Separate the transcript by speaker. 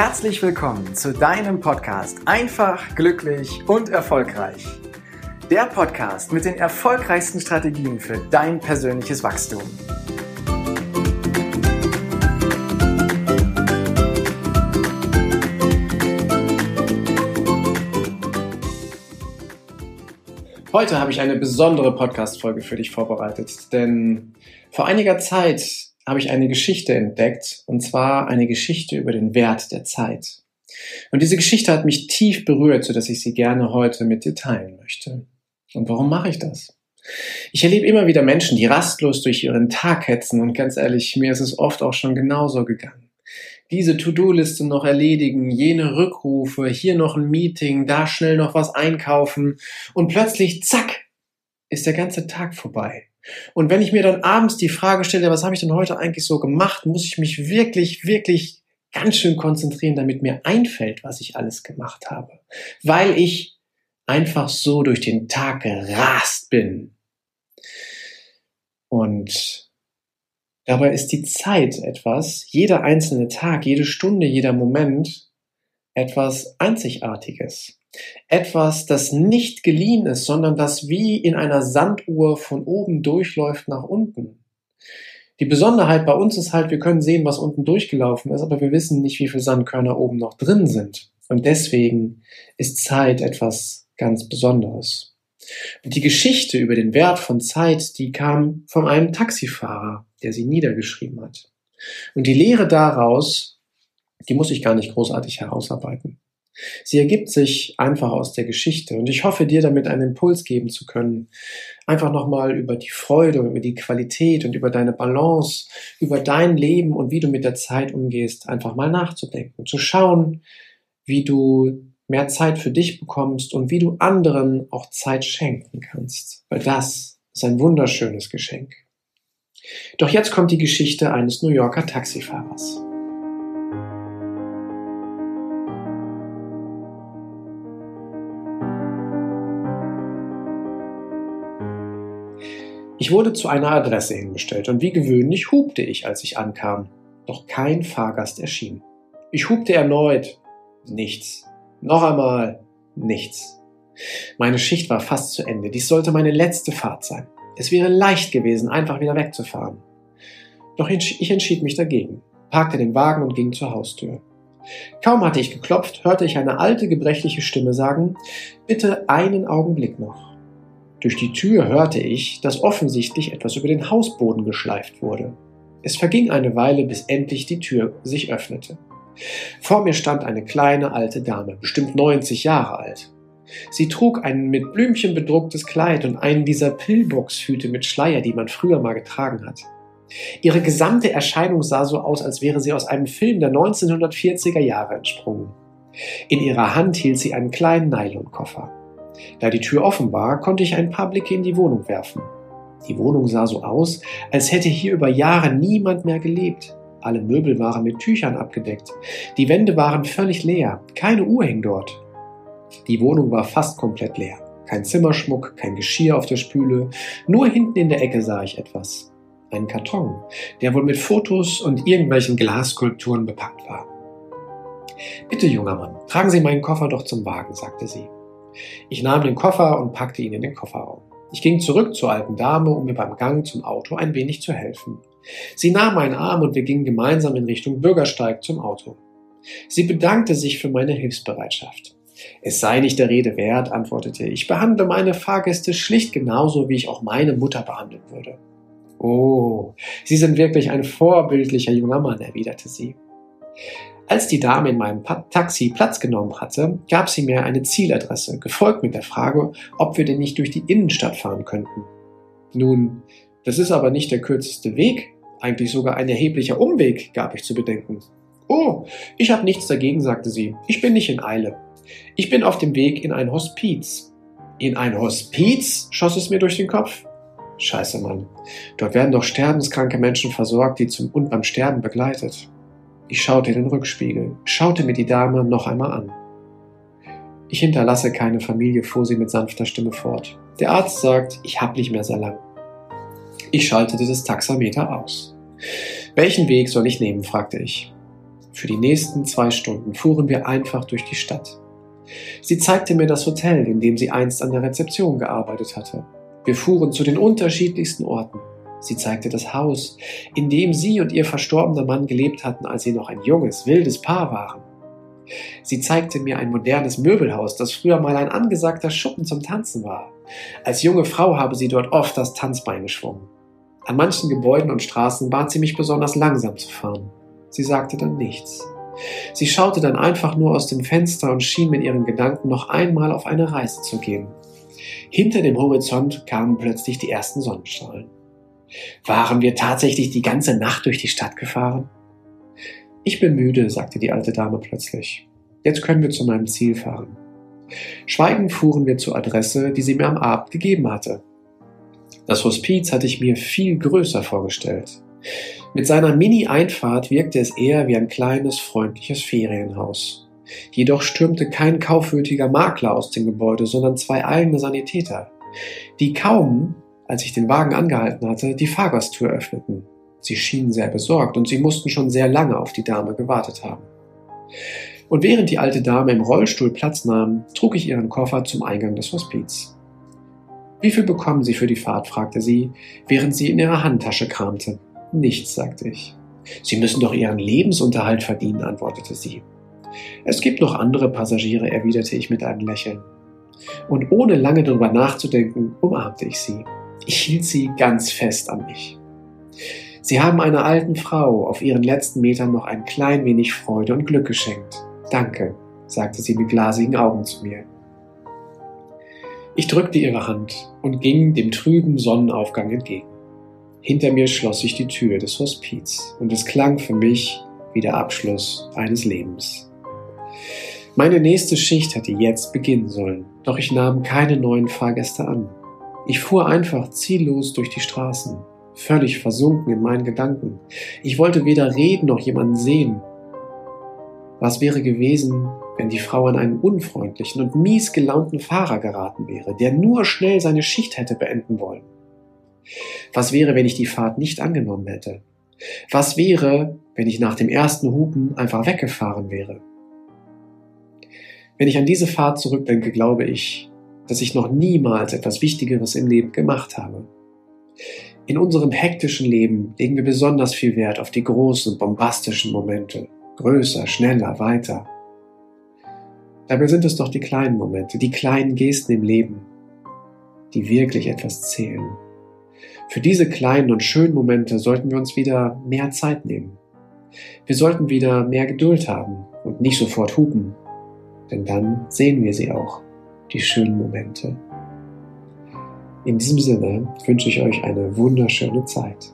Speaker 1: Herzlich willkommen zu deinem Podcast Einfach, glücklich und erfolgreich. Der Podcast mit den erfolgreichsten Strategien für dein persönliches Wachstum. Heute habe ich eine besondere Podcast-Folge für dich vorbereitet, denn vor einiger Zeit habe ich eine Geschichte entdeckt, und zwar eine Geschichte über den Wert der Zeit. Und diese Geschichte hat mich tief berührt, sodass ich sie gerne heute mit dir teilen möchte. Und warum mache ich das? Ich erlebe immer wieder Menschen, die rastlos durch ihren Tag hetzen und ganz ehrlich, mir ist es oft auch schon genauso gegangen. Diese To-Do-Liste noch erledigen, jene Rückrufe, hier noch ein Meeting, da schnell noch was einkaufen und plötzlich, zack, ist der ganze Tag vorbei. Und wenn ich mir dann abends die Frage stelle, was habe ich denn heute eigentlich so gemacht, muss ich mich wirklich, wirklich ganz schön konzentrieren, damit mir einfällt, was ich alles gemacht habe. Weil ich einfach so durch den Tag gerast bin. Und dabei ist die Zeit etwas, jeder einzelne Tag, jede Stunde, jeder Moment etwas Einzigartiges. Etwas, das nicht geliehen ist, sondern das wie in einer Sanduhr von oben durchläuft nach unten. Die Besonderheit bei uns ist halt, wir können sehen, was unten durchgelaufen ist, aber wir wissen nicht, wie viele Sandkörner oben noch drin sind. Und deswegen ist Zeit etwas ganz Besonderes. Und die Geschichte über den Wert von Zeit, die kam von einem Taxifahrer, der sie niedergeschrieben hat. Und die Lehre daraus, die muss ich gar nicht großartig herausarbeiten. Sie ergibt sich einfach aus der Geschichte und ich hoffe dir damit einen Impuls geben zu können, einfach nochmal über die Freude, über die Qualität und über deine Balance, über dein Leben und wie du mit der Zeit umgehst, einfach mal nachzudenken, zu schauen, wie du mehr Zeit für dich bekommst und wie du anderen auch Zeit schenken kannst, weil das ist ein wunderschönes Geschenk. Doch jetzt kommt die Geschichte eines New Yorker Taxifahrers. Ich wurde zu einer Adresse hingestellt und wie gewöhnlich hupte ich, als ich ankam. Doch kein Fahrgast erschien. Ich hupte erneut. Nichts. Noch einmal. Nichts. Meine Schicht war fast zu Ende. Dies sollte meine letzte Fahrt sein. Es wäre leicht gewesen, einfach wieder wegzufahren. Doch ich entschied mich dagegen, parkte den Wagen und ging zur Haustür. Kaum hatte ich geklopft, hörte ich eine alte, gebrechliche Stimme sagen, bitte einen Augenblick noch. Durch die Tür hörte ich, dass offensichtlich etwas über den Hausboden geschleift wurde. Es verging eine Weile, bis endlich die Tür sich öffnete. Vor mir stand eine kleine alte Dame, bestimmt 90 Jahre alt. Sie trug ein mit Blümchen bedrucktes Kleid und einen dieser Pillboxhüte mit Schleier, die man früher mal getragen hat. Ihre gesamte Erscheinung sah so aus, als wäre sie aus einem Film der 1940er Jahre entsprungen. In ihrer Hand hielt sie einen kleinen Nylonkoffer. Da die Tür offen war, konnte ich ein paar Blicke in die Wohnung werfen. Die Wohnung sah so aus, als hätte hier über Jahre niemand mehr gelebt. Alle Möbel waren mit Tüchern abgedeckt. Die Wände waren völlig leer. Keine Uhr hing dort. Die Wohnung war fast komplett leer. Kein Zimmerschmuck, kein Geschirr auf der Spüle. Nur hinten in der Ecke sah ich etwas. Einen Karton, der wohl mit Fotos und irgendwelchen Glasskulpturen bepackt war. Bitte, junger Mann, tragen Sie meinen Koffer doch zum Wagen, sagte sie. Ich nahm den Koffer und packte ihn in den Kofferraum. Ich ging zurück zur alten Dame, um mir beim Gang zum Auto ein wenig zu helfen. Sie nahm meinen Arm und wir gingen gemeinsam in Richtung Bürgersteig zum Auto. Sie bedankte sich für meine Hilfsbereitschaft. Es sei nicht der Rede wert, antwortete ich. Ich behandle meine Fahrgäste schlicht genauso, wie ich auch meine Mutter behandeln würde. Oh, Sie sind wirklich ein vorbildlicher junger Mann, erwiderte sie. Als die Dame in meinem Taxi Platz genommen hatte, gab sie mir eine Zieladresse, gefolgt mit der Frage, ob wir denn nicht durch die Innenstadt fahren könnten. Nun, das ist aber nicht der kürzeste Weg, eigentlich sogar ein erheblicher Umweg, gab ich zu bedenken. Oh, ich habe nichts dagegen, sagte sie. Ich bin nicht in Eile. Ich bin auf dem Weg in ein Hospiz. In ein Hospiz? schoss es mir durch den Kopf. Scheiße, Mann. Dort werden doch sterbenskranke Menschen versorgt, die zum und beim Sterben begleitet. Ich schaute in den Rückspiegel, schaute mir die Dame noch einmal an. Ich hinterlasse keine Familie, fuhr sie mit sanfter Stimme fort. Der Arzt sagt, ich hab nicht mehr sehr lang. Ich schaltete das Taxameter aus. Welchen Weg soll ich nehmen? fragte ich. Für die nächsten zwei Stunden fuhren wir einfach durch die Stadt. Sie zeigte mir das Hotel, in dem sie einst an der Rezeption gearbeitet hatte. Wir fuhren zu den unterschiedlichsten Orten. Sie zeigte das Haus, in dem sie und ihr verstorbener Mann gelebt hatten, als sie noch ein junges, wildes Paar waren. Sie zeigte mir ein modernes Möbelhaus, das früher mal ein angesagter Schuppen zum Tanzen war. Als junge Frau habe sie dort oft das Tanzbein geschwungen. An manchen Gebäuden und Straßen bat sie mich besonders langsam zu fahren. Sie sagte dann nichts. Sie schaute dann einfach nur aus dem Fenster und schien mit ihren Gedanken noch einmal auf eine Reise zu gehen. Hinter dem Horizont kamen plötzlich die ersten Sonnenstrahlen. Waren wir tatsächlich die ganze Nacht durch die Stadt gefahren? Ich bin müde, sagte die alte Dame plötzlich. Jetzt können wir zu meinem Ziel fahren. Schweigend fuhren wir zur Adresse, die sie mir am Abend gegeben hatte. Das Hospiz hatte ich mir viel größer vorgestellt. Mit seiner Mini-Einfahrt wirkte es eher wie ein kleines, freundliches Ferienhaus. Jedoch stürmte kein kaufwürdiger Makler aus dem Gebäude, sondern zwei eigene Sanitäter, die kaum, als ich den Wagen angehalten hatte, die Fahrgasttür öffneten. Sie schienen sehr besorgt und sie mussten schon sehr lange auf die Dame gewartet haben. Und während die alte Dame im Rollstuhl Platz nahm, trug ich ihren Koffer zum Eingang des Hospiz. Wie viel bekommen Sie für die Fahrt? fragte sie, während sie in ihrer Handtasche kramte. Nichts, sagte ich. Sie müssen doch Ihren Lebensunterhalt verdienen, antwortete sie. Es gibt noch andere Passagiere, erwiderte ich mit einem Lächeln. Und ohne lange darüber nachzudenken, umarmte ich sie. Ich hielt sie ganz fest an mich. Sie haben einer alten Frau auf ihren letzten Metern noch ein klein wenig Freude und Glück geschenkt. Danke, sagte sie mit glasigen Augen zu mir. Ich drückte ihre Hand und ging dem trüben Sonnenaufgang entgegen. Hinter mir schloss sich die Tür des Hospiz und es klang für mich wie der Abschluss eines Lebens. Meine nächste Schicht hätte jetzt beginnen sollen, doch ich nahm keine neuen Fahrgäste an. Ich fuhr einfach ziellos durch die Straßen, völlig versunken in meinen Gedanken. Ich wollte weder reden noch jemanden sehen. Was wäre gewesen, wenn die Frau an einen unfreundlichen und mies gelaunten Fahrer geraten wäre, der nur schnell seine Schicht hätte beenden wollen? Was wäre, wenn ich die Fahrt nicht angenommen hätte? Was wäre, wenn ich nach dem ersten Hupen einfach weggefahren wäre? Wenn ich an diese Fahrt zurückdenke, glaube ich, dass ich noch niemals etwas Wichtigeres im Leben gemacht habe. In unserem hektischen Leben legen wir besonders viel Wert auf die großen, bombastischen Momente. Größer, schneller, weiter. Dabei sind es doch die kleinen Momente, die kleinen Gesten im Leben, die wirklich etwas zählen. Für diese kleinen und schönen Momente sollten wir uns wieder mehr Zeit nehmen. Wir sollten wieder mehr Geduld haben und nicht sofort hupen, denn dann sehen wir sie auch, die schönen Momente. In diesem Sinne wünsche ich euch eine wunderschöne Zeit.